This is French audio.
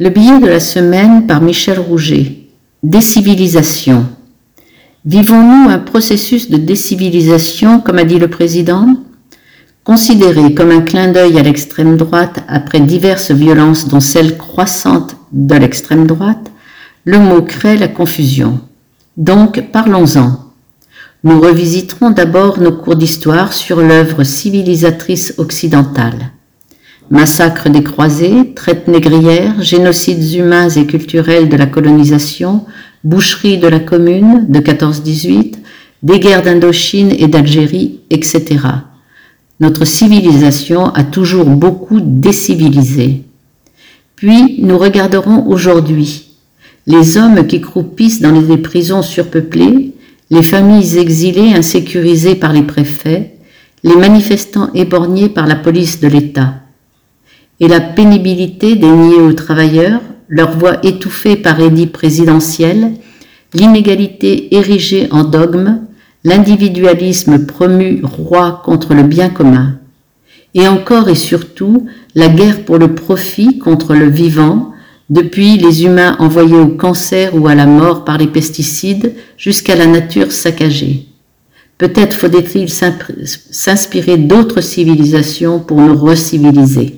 Le billet de la semaine par Michel Rouget. Décivilisation. Vivons-nous un processus de décivilisation, comme a dit le président? Considéré comme un clin d'œil à l'extrême droite après diverses violences dont celle croissante de l'extrême droite, le mot crée la confusion. Donc parlons-en. Nous revisiterons d'abord nos cours d'histoire sur l'œuvre civilisatrice occidentale. Massacre des croisés, traite négrière, génocides humains et culturels de la colonisation, boucherie de la commune de 14-18, des guerres d'Indochine et d'Algérie, etc. Notre civilisation a toujours beaucoup décivilisé. Puis nous regarderons aujourd'hui les hommes qui croupissent dans les prisons surpeuplées, les familles exilées insécurisées par les préfets, les manifestants éborgnés par la police de l'État et la pénibilité déniée aux travailleurs, leur voix étouffée par édit présidentiel, l'inégalité érigée en dogme, l'individualisme promu roi contre le bien commun, et encore et surtout la guerre pour le profit contre le vivant, depuis les humains envoyés au cancer ou à la mort par les pesticides jusqu'à la nature saccagée. Peut-être faudrait-il s'inspirer d'autres civilisations pour nous reciviliser.